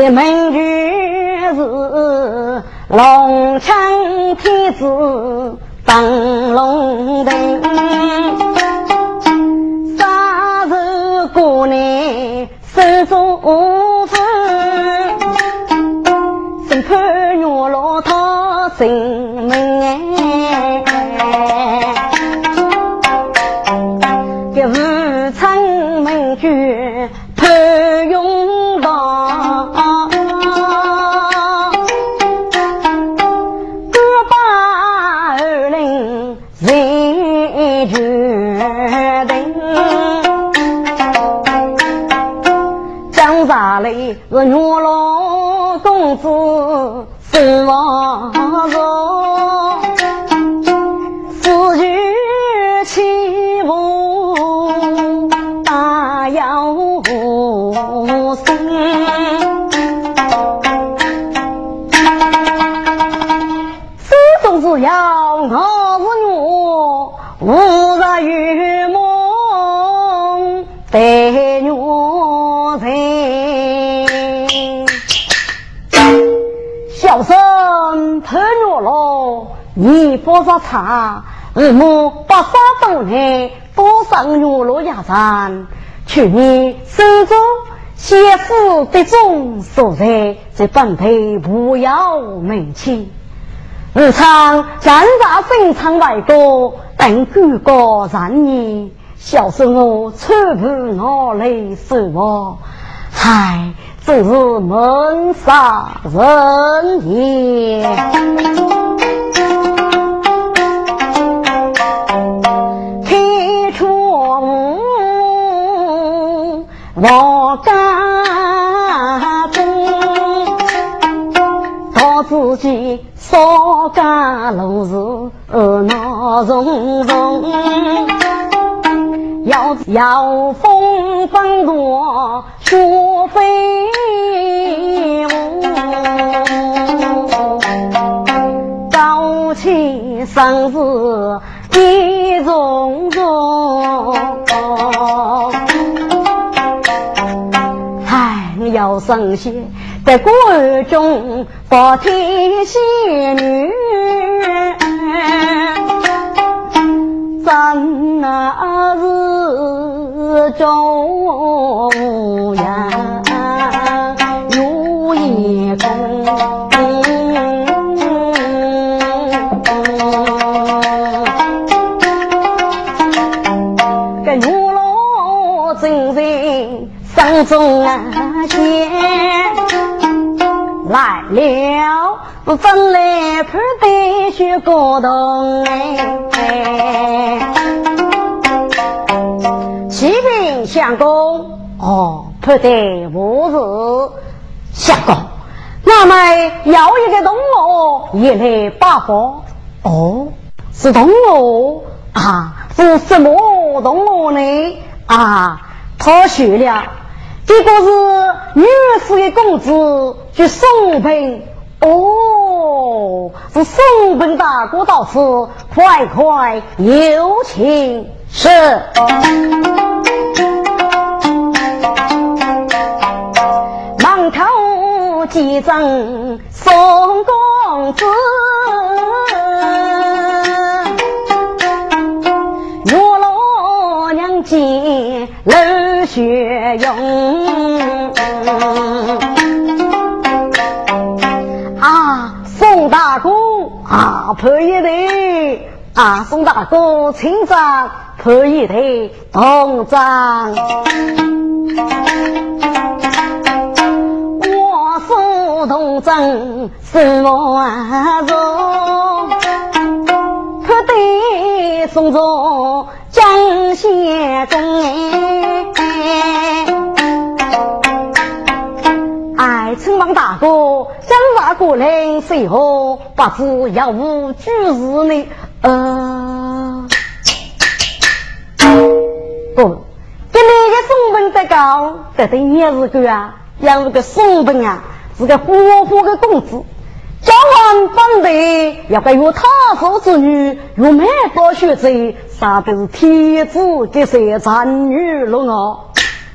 这门主是龙枪天子等是月老公子身亡重，四句起舞大摇身，手中只要我是我，你不说茶，二母八三多年多上月落牙山，去年手中先夫的种所在，在本地不要门亲。二昌站在分仓外国，等举国让你，小时我出不我来守望，唉。是门杀人也，我家中，到自己少家路是闹重重。要要风风多，雪飞舞，早起生日一重重。唉，要生些在国中保天仙女。咱那是中央有一功，个牛老正在山中间来了。分来判对学高堂哎，启禀相公哦，判对无事。相公，那么要一个东楼也来拜访哦，是东楼啊？是什么东楼呢？啊，他学了，这个是女士的公子，去送聘。哦。是宋本大哥到此，快快有请。是。忙头几赠宋公子。用啊，宋大哥啊，破一队啊，宋大哥请上破一队同章。我苏同章什么荣？破队送走。江县中哥，将法过来随后，不知要无举事呢？呃，不，给那个松本在高，这对也是个啊，也是个松本啊，是个活活的公子。家完本地，要该有他父之女，有蛮多学者，啥都是天子给谁产女了哦？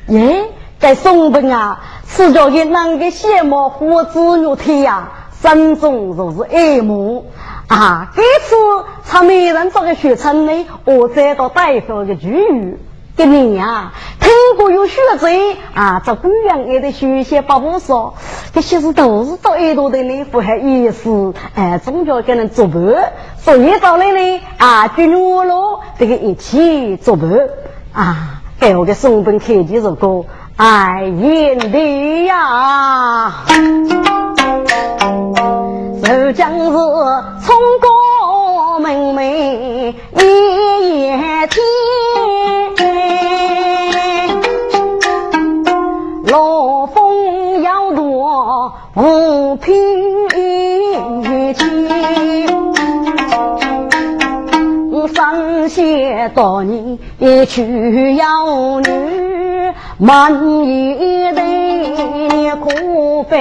耶，该宋本啊，此叫给哪个羡慕父子肉体呀？心中若是爱慕啊！这次他没人做个学成呢，我再到大夫的句语。给你呀，听过有学者啊，做官员也得学些八不说，这些是都是做耳朵的呢，不好意思，哎，总叫给人做伴，所以到来呢啊，就我喽，这个一起做伴啊，给我个松本开几首歌，爱眼的呀，这将是冲过门楣一夜天。罗风摇落无凭据，山些多年娶妖女，满一代苦白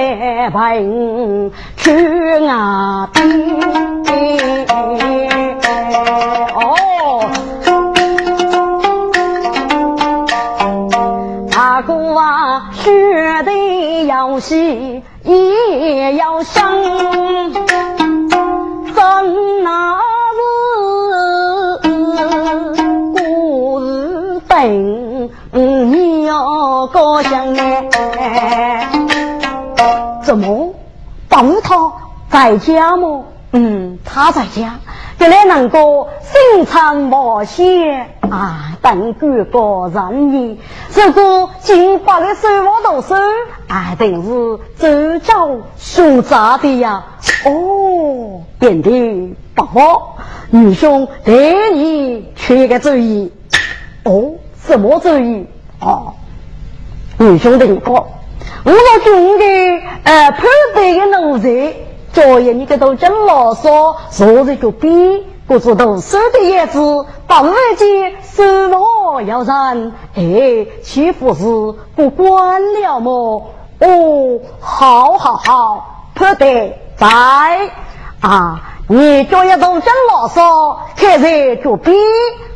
贫去外边。大哥啊，学得要细也要深，真那怎么？帮他在家吗？嗯，他在家。原来能够心肠冒险啊，等官高人意。如果金发的手握到手，啊，定是周朝凶杂的呀。哦，变得不好，女兄对你缺个主意。哦，什么主意？哦，女兄的话，我老兄的呃，判断的奴才。昨夜你个都真啰嗦，昨日就逼，不知道收的叶子，把二姐收了要人，哎，岂不是不管了么？哦，好好好，不得在啊！你昨夜都真啰嗦，现在就逼，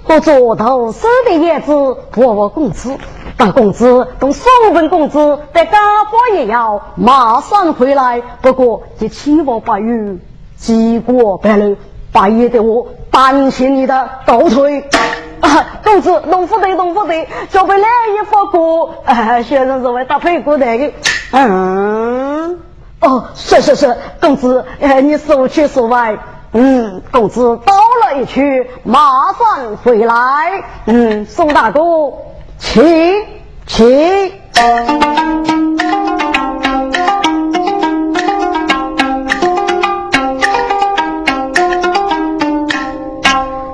不做头收的叶子，我我工资。大公子，同宋文公子在家伙也要马上回来。不过这七王八语，几过白露，半夜的我担心你的倒退。啊，公子，弄不得，弄不得，就被两一发过。啊，先生是为打屁股的。嗯，哦，是是是，公子，哎，你速去速回。嗯，公子到了一去，马上回来。嗯，宋大哥。请起，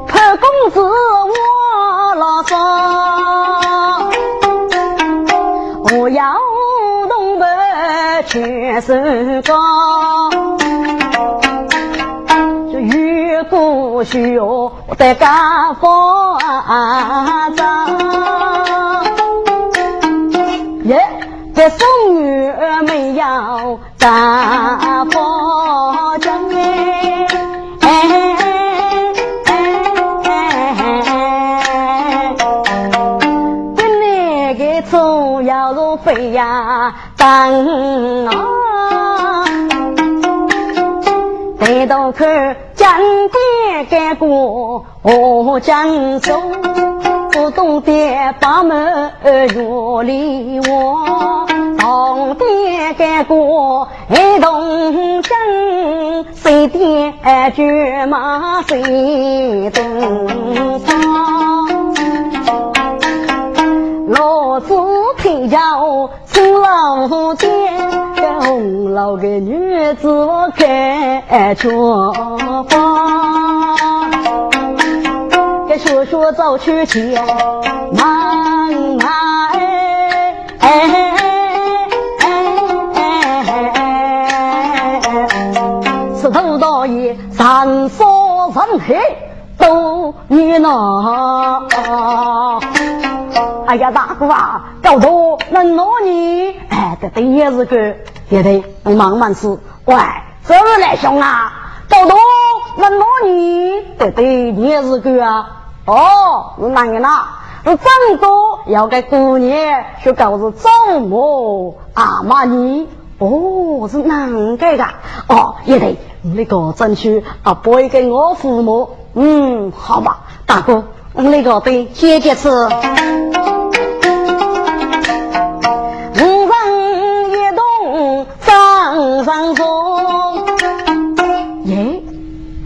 拍公子我老说，我要东北全是高，去哟，在家放着。耶，这宋女儿没有大宝金飞呀，当啊！抬头看，江干过我江州，不懂得把门月里望。红点干过黑铜针，谁点骏马谁登上。老子配叫青老间，红老个女子我看着方。给叔叔走去前，忙哎哎。哎哎哎哎哎哎哎。哎呀，大哥啊，搞多能闹你，哎，这对也是个，也得慢慢吃。喂，这来兄啊，搞多能闹你，对对你也是个啊。哦，是哪个呢？是郑多要给姑娘去搞是周末阿玛尼。哦，是哪个的？哦，也得。那个争取啊，不会给我父母。嗯，好吧，大哥，那个对姐姐吃。五人一动张上中，耶，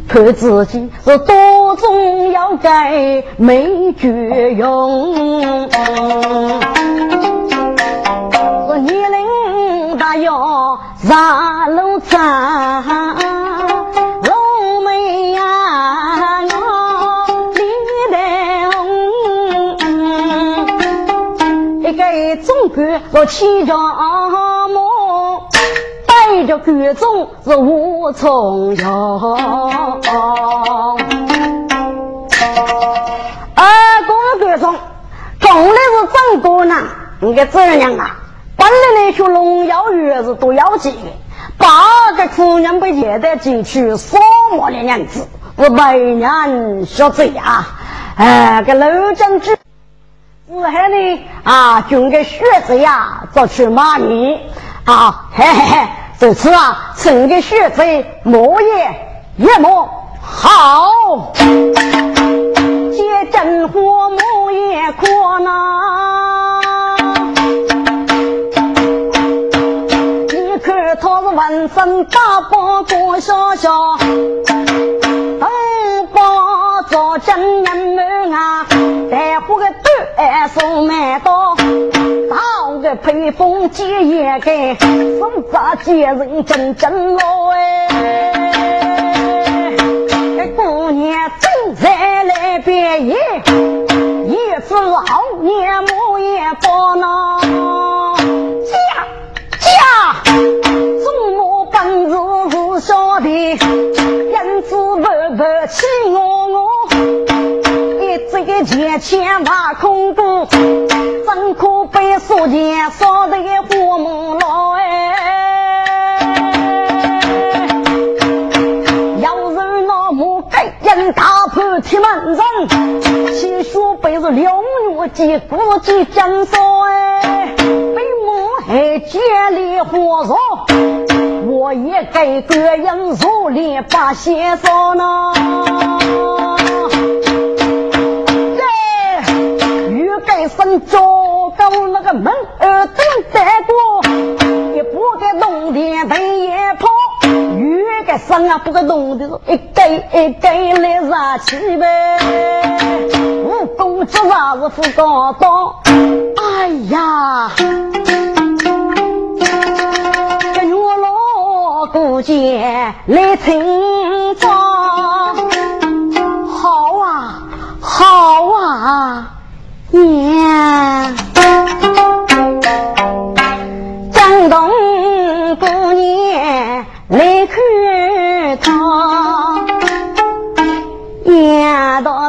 看自己是多总要该没绝用。是年龄大要上路长。我骑着马，带着观众是无从容。来是正哥呢，你个这样啊！本来那学农药院是都要紧的，八个姑娘被接待进去，什么的样子？我每年学贼啊！哎，个老将军。是还呢啊，军个学子呀，做去骂你啊，嘿嘿嘿，这次啊，整个学子莫也也莫好，接真火莫也可呐。他是浑身大包裹小小，东包着真人们啊，带火个。哎，送麦刀，打个披风接一个，手扎接人真真老哎。姑娘正在来别野，一只老年母也不能晓得，因此不不欺我我。这个钱钱挖空过，真可被苏钱烧得火猛老哎！要是那么给人大破铁门人，其书辈是六月几估计将少哎！被我还接力火烧，我也给个人如里把血烧呢。身着高那个门儿正带过，也不该弄的头也跑，越个身啊不该弄的一根一根来杀气呗。武功这啥是副高刀？哎呀，老姑姐来村庄，好啊，好啊。娘，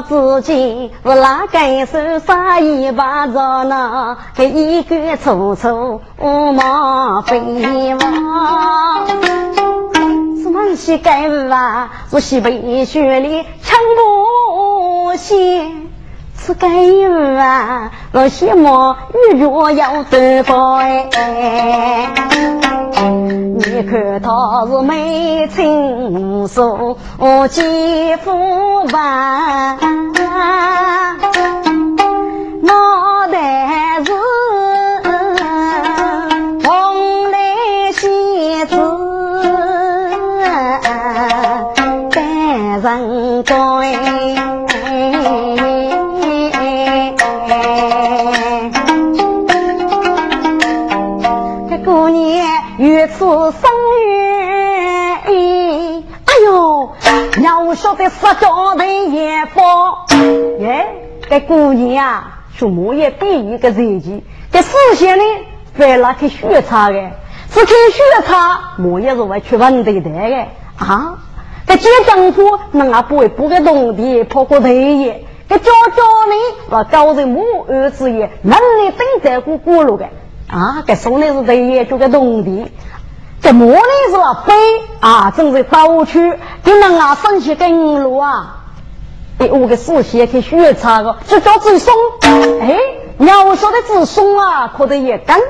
自己是哪个手杀一把着呢？给一个楚楚马飞往，什么西盖啊？是西北雪里长不歇。是该有啊，我希望日月要得高哎。你看他是眉清目秀，肌肤白，脑袋让我晓得十家的也包。耶，这姑娘啊，出木也第一个日子，这事先呢，为了去血查的，是去血查，木也是会去问对的的啊。这接丈夫那不会不给农地跑过头也，这家家呢，我高人母儿子也，能力等在过过路的。啊，这送的是对业主个农地，这磨的是飞啊，正是倒去，就能啊省些根路啊。第五个事先去学查个，这叫自松。哎，要说的自松啊，可得也干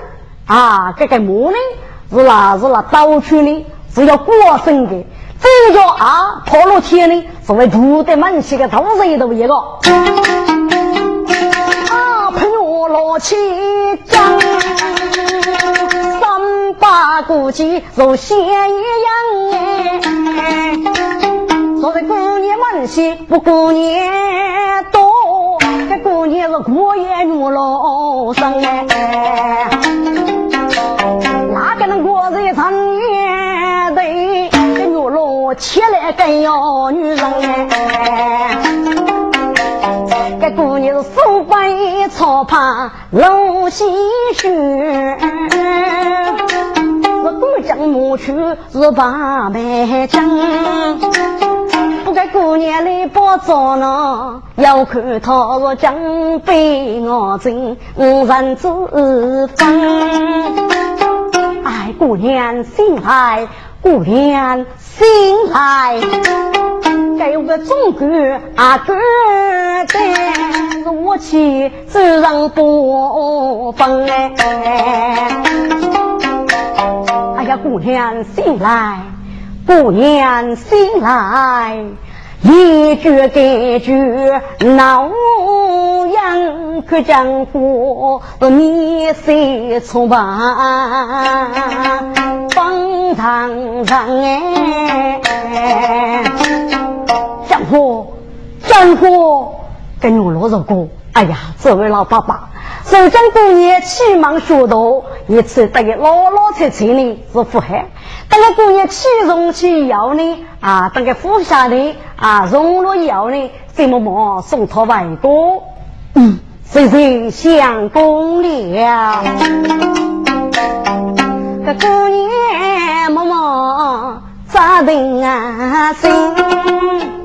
啊。这个磨呢是那是那倒去的，是要过生的。这叫啊，跑路天呢，是为住的满些个都是一头一个。老七将，三八古迹如仙一样哎。说的过年问些不过年多，这过年是过夜女老生哎。哪个能过这长年的？这女老起来更要女人哎。这姑娘是手背草帕露细雪，我过江母去是八百江。不该姑娘来包早呢，要看她若将被我真无人之分。哎，姑娘醒来，姑娘醒来。该有个总管啊，哥的我去自然不分。姑娘醒来，姑娘醒来，一句一句闹洋，可江湖你谁出吧？方丈丈哎。江湖，江湖，跟我罗着过。哎呀，这位老爸爸，手中过年气忙学道，一次得个老老切切呢是福海。等个过年气容气要呢啊，等个服下的啊，融了要呢，怎么忙送他外公？嗯，谁谁相公了？个过年么么咋定啊心？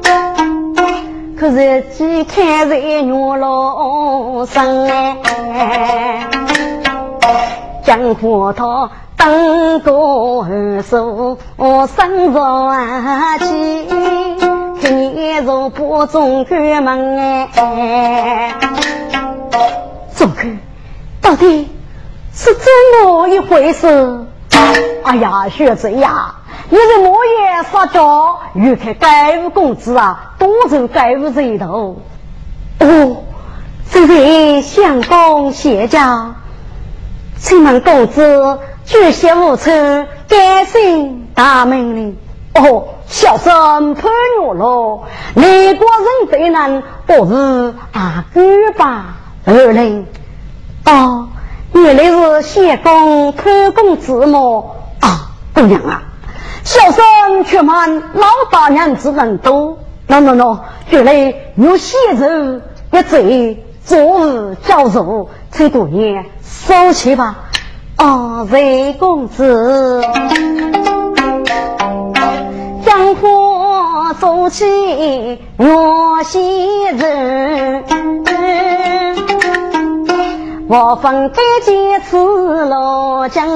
可是几看在月老上哎，江湖他当个二手生着气，看你如不中开门哎，中开到底是怎么一回事？哎呀，学子呀！你是莫言撒娇，欲看盖物公子啊，多走盖物这一头。哦，这位相公谢家，请问公子举鞋无丑，改姓大名哩？哦，小生潘月罗，内国人非难，不是阿哥吧？二零。哦，原来是相公潘公子么？啊，姑娘啊。小生却瞒老大娘子人多，喏喏喏，原来有些人一贼昨日教授，这姑娘收起吧。哦，瑞公子，江湖走起若些人，我分该几次落江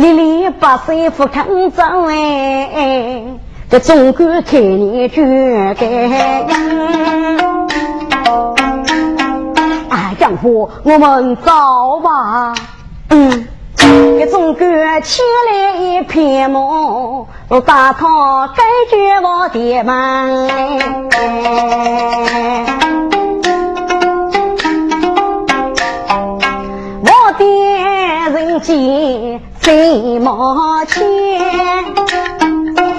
哎。里里把水夫看走哎，这总管看你绝该哎，丈夫，我们走吧。嗯，这总管牵来一片毛，我打他该绝我的门。我的人间在毛前。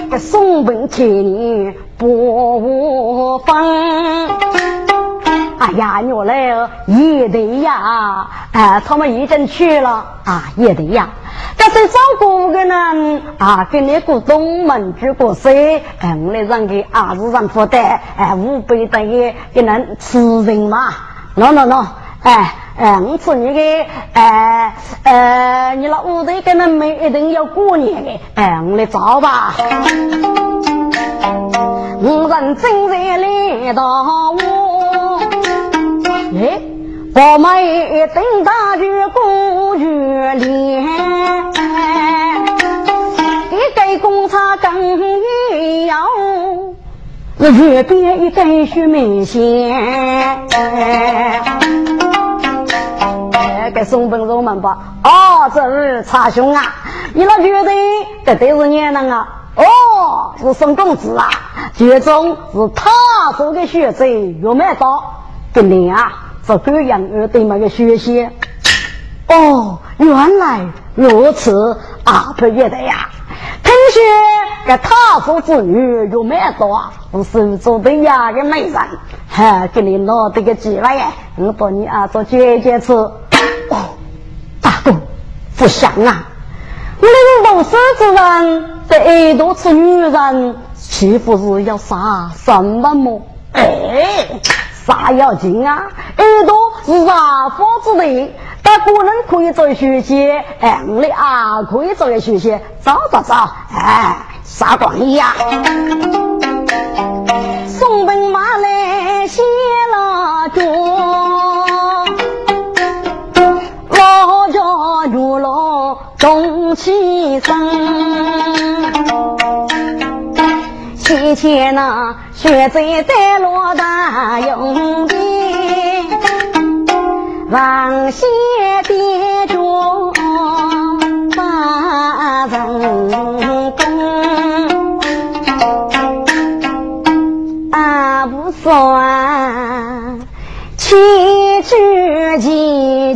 这松本千年不分，哎呀，原来也得呀，哎，他们已经去了啊，也得呀。但是照顾个呢啊，给你股东门举过手，哎，我来让给儿子让负担，哎，五百等于给人吃人嘛，no no no，哎。哎，我说你的，哎，呃，你那屋头跟那没一定要过年的，哎，我来找吧。五人正在来到我，哎，我们一等大局过月连，一盖公差更要，月边一根须明显。给送本入门吧！哦，这是查兄啊！你那觉得这都是年人啊？哦，是宋公子啊！剧中是他做的学者，有没到？跟你啊，这个样儿对那个学习。哦，原来如此啊！不也得呀？听说这他做子女有没到？是手做的呀个美人，哈，给你拿这个机会，我帮你啊做姐姐吃。哦，大哥，不想啊！我那个老狮子人在耳朵吃女人，岂不是要杀什么么？哎，啥要紧啊？耳朵是啥法子的？大哥人可以做学习，哎，我的啊可以做学习，找找找，哎，啥关系呀？送本马来谢了桌。龙钟起声，先前那雪在在落大用的，王谢的中把人工，啊不算七句几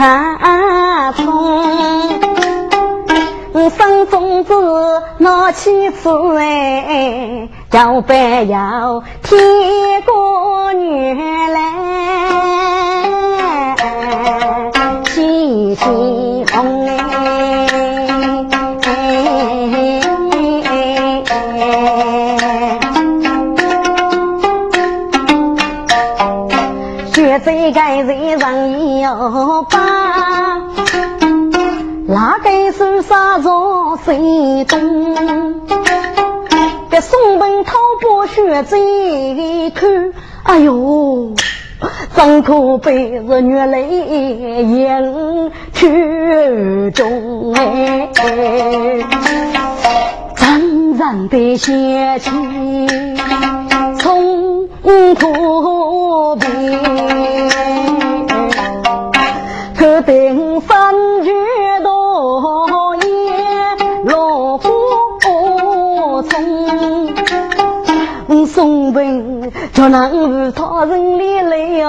残风，生种子拿起子哎，要不要天哎，学这个人容易。要把，哪个是杀着谁东？这松本头破血贼看，哎呦，真可悲是月泪眼曲中哎，阵阵的血气从破壁，可定三绝多夜落火冲，送本就能他人里来呀。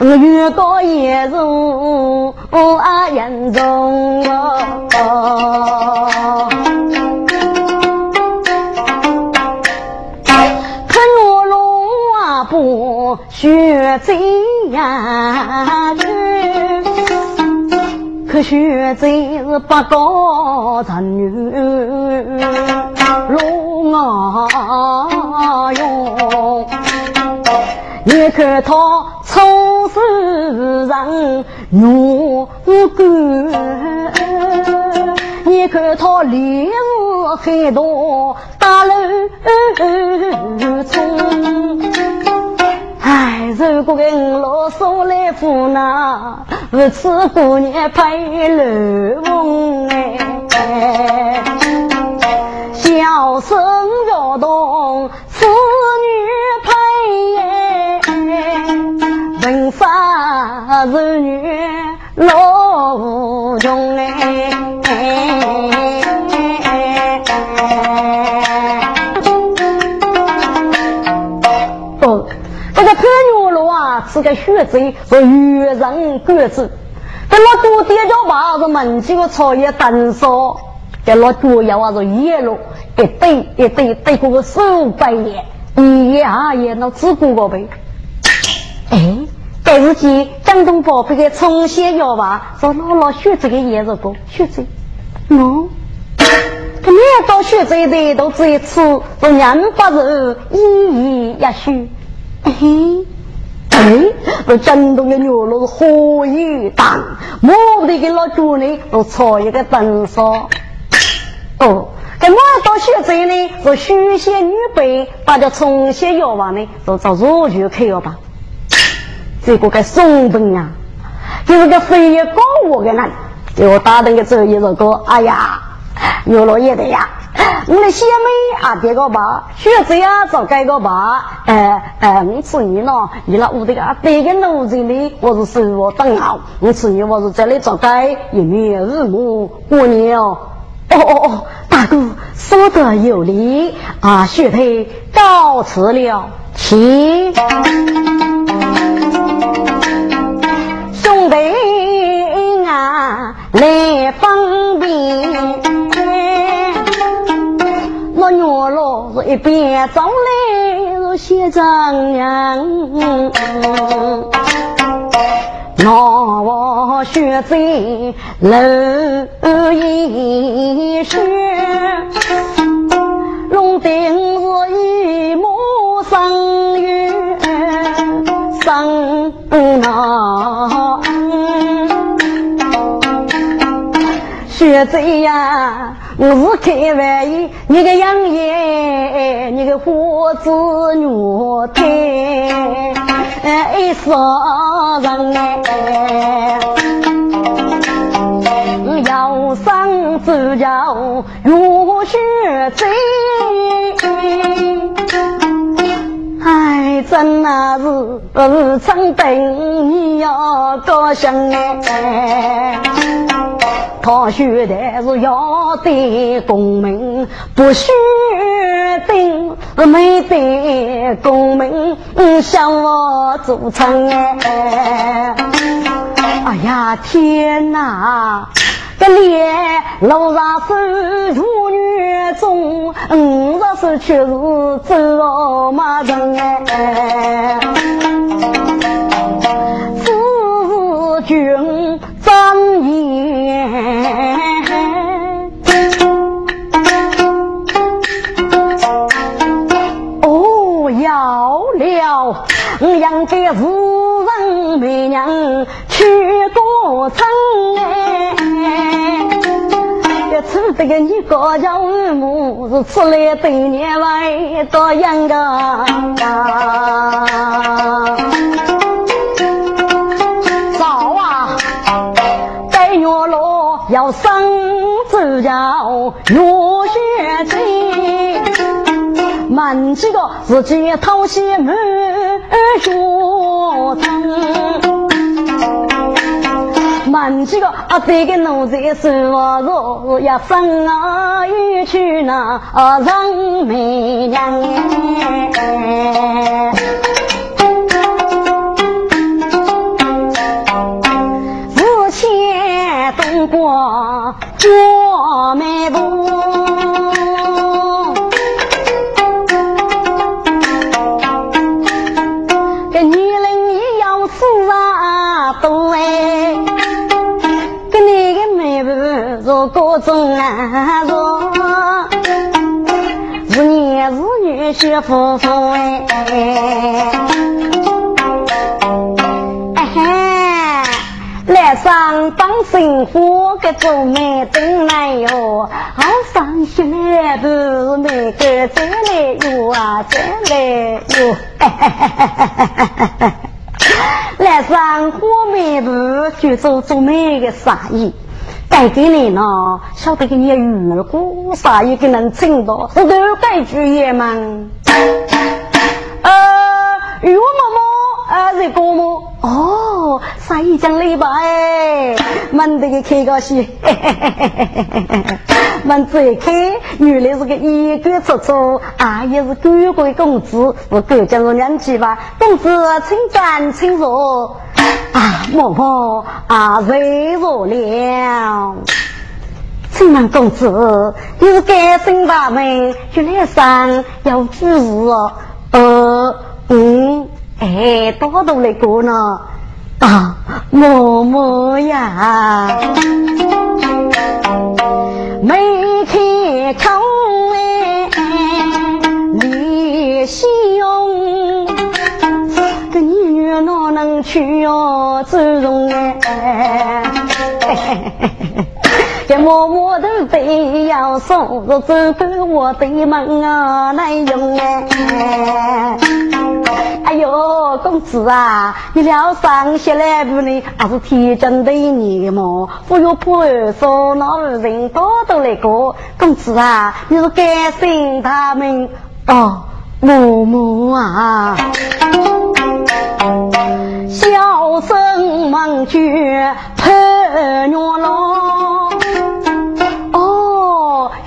越过严重啊严重啊！学这样去，可学这是不高人女龙啊哟。你看他从世上勇敢，你看他烈日海多大路冲。哎，如果跟老送来扶那，不吃过年配楼梦哎，小生要动子女配。文法如女老是个学贼，是愚人鬼子。这老多爹叫爸是门前个草叶灯烧，这老主要啊是野路一堆一堆堆过个数百年，一夜二夜那只顾个呗。哎，但是见江东宝贝的重新要吧，说姥姥学这个也是不学这，喏，他每到学这的都这一次，都两百日一一也许，嘿，哎，这江东的牛肉是火一大，莫不得给老主呢都炒一个灯烧，哦。这我到学这呢，是书写女辈，把这重新要吧呢，都找入局去要吧。这个个松本呀，就是个飞越高我的人，给我打灯个走一首歌，哎呀，有了也的呀。我的小妹啊，这个吧，学子呀，找改个吧，呃呃，我吃你呢，你那屋里个这个奴才呢，我是生活等好，我吃你我是这里找改，一年日暮过年哦，哦哦哦，大哥说的有理啊，学弟告辞了，起。兄弟啊，来方便。一边走来是写张扬，那我学在楼一学，龙顶是一目生月生那。学贼呀，我是开玩笑，你个杨爷，你个胡子女太，爱杀人哎！要上自叫如学贼，哎，真那是是真等你要高兴哎！他学的是要得功名，不学的没得功名，向我做成哎！哎呀天哪！这脸楼上是妇女中，五十岁却是走马人哎！出来对年外多样的。早啊，带月老要上走叫月雪清，满几个自己讨些满学生。满几个啊，这个奴才是我若呀生啊，又娶那啊人美娘。四千东过过梅路。各种难说，是男是女学夫妇哎，哎来上当生活个做媒真难哟，好伤心来不每个再来哟啊再来哟，来上火媒部就做做媒的生意。带给你呢，晓得给你如果啥一个能挣到，是都带句也嘛。呃，玉嬷嬷，呃，这个么？哦，啥一讲礼拜，蛮得个开个戏，嘿嘿嘿嘿嘿嘿嘿蛮这开，原来是个一个出出，啊，也是贵贵公子，我哥叫我娘去吧，公子请站，请坐。啊，嬷嬷啊，累着了。请问公子，你是该生大门，就来上要主事哦。呃，嗯，哎，多多来过呢。啊嬷嬷呀妹看成哎你心哟这女儿哪能娶哟子容哎。这默默的背要送，着走过我的门啊，来用哎。哎呦，公子啊，你了上些来不呢？还是天真的你么？不要破说那人多都来过。公子啊，你是该信他们哦，默默啊。小生忙句盼月老，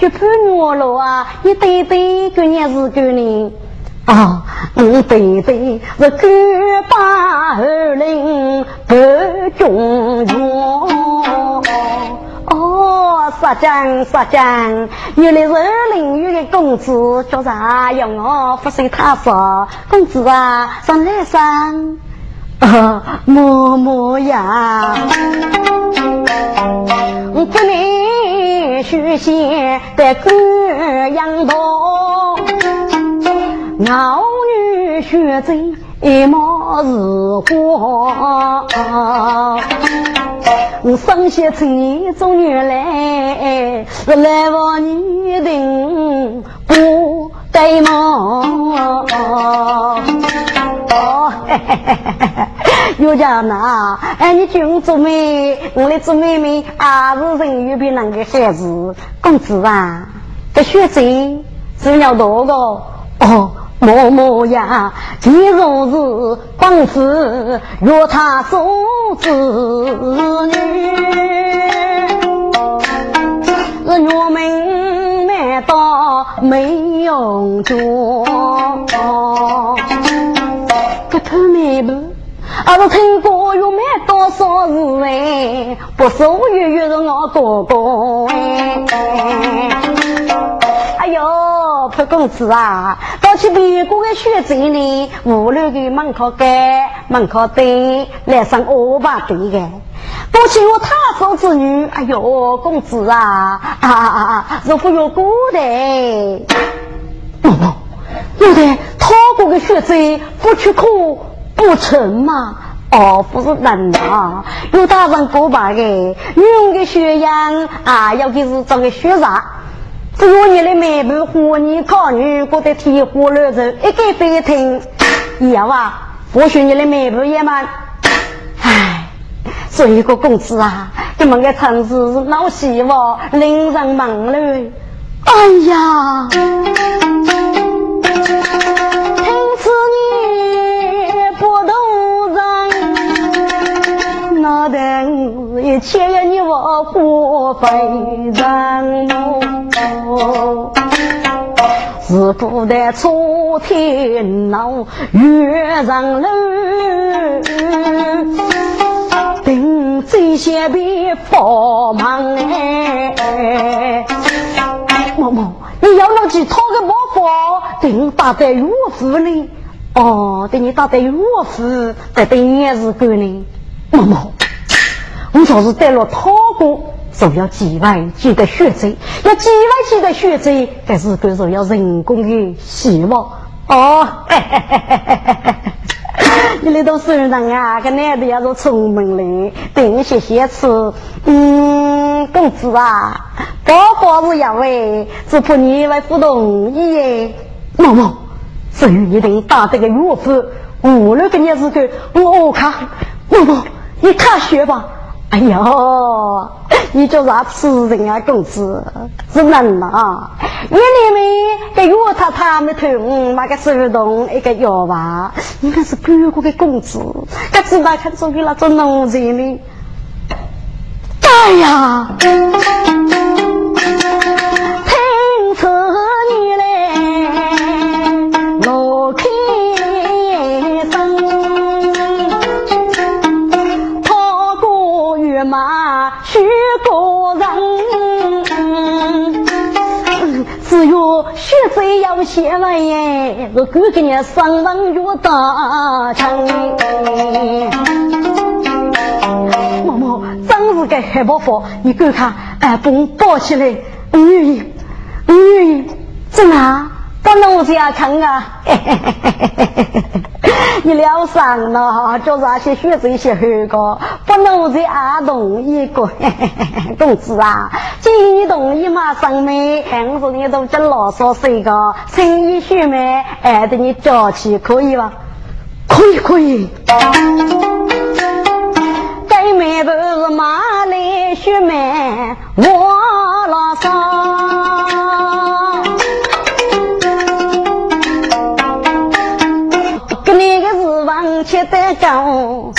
就盼月老啊！你对对，个年是个人啊，你对对是九八二零不中用。哦，杀将杀将，原来是二零月的公子，叫啥用哦？不随他说，公子啊，上来上。啊，嬷嬷呀，我给你许仙的歌样多，老女学醉一毛是花，我生些情中女来，是来往女定不该忙。哦，嘿嘿嘿嘿嘿。有家呐，哎，你君做妹，我的做妹妹，还是人有比那个孩子。公子啊，这学生是要多个哦，嬷嬷呀，今日是公子若他做子女，是我们难道没用着？这偷妹不？儿子听过有蛮多少事哎，不是我月月是我哥哥哎。哎呦，潘公子啊，到去别个的学子呢，屋里的门口盖，门口灯来上二八对的。多去我他嫂子女，哎呦，公子啊啊啊啊，如果有过的，有的他过的学子不去哭。不成嘛？哦，不是人啊，有大人过把的，女的血样啊，要给是找个血啥？只有你的妹妹和你考女过得天花乱坠，一个飞听，要啊，或许你的妹妹也蛮，唉，做一个公子啊，这么个城市老希望令人忙了，哎呀，人，那等一切你我不非人么？自古的楚天闹月上楼，定这些别佛忙哎。某某，你要弄去讨个包袱，定打在岳父呢？哦，等你打在岳父，再等也是够呢。某某，我就是带了讨过。就要几万几的血债，要几万几的血债，但是更是要人工的希望哦。你那都是人啊，跟男的要是聪明嘞，等些些吃。嗯，公子啊，包包是要喂，只怕你来不同意耶。毛毛，至于一定打这个岳父，五六个年子个，我看，毛毛，你看学吧。哎呦，你叫啥吃人啊，公子？是能呐！你里面给药他他没疼，那个手动一个药吧？应该是别个的公子，他知道看做给那种农人的。哎呀，听出有血债要写完耶，我哥给你上房月大成。妈妈，真是个黑包袱，你给看，哎，把我抱起来，我愿意，我愿意，真的。不能这样看啊！你疗伤了，就是那些学子一些黑个，不能这样同意个。公子啊，既然你同意嘛，上面我说你都真啰嗦些个，生意学妹哎，等你交起可以吧？可以可以。该妹不是马来学妹，我老少。切得高，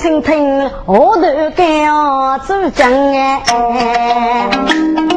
听听我头干哦，走将哎。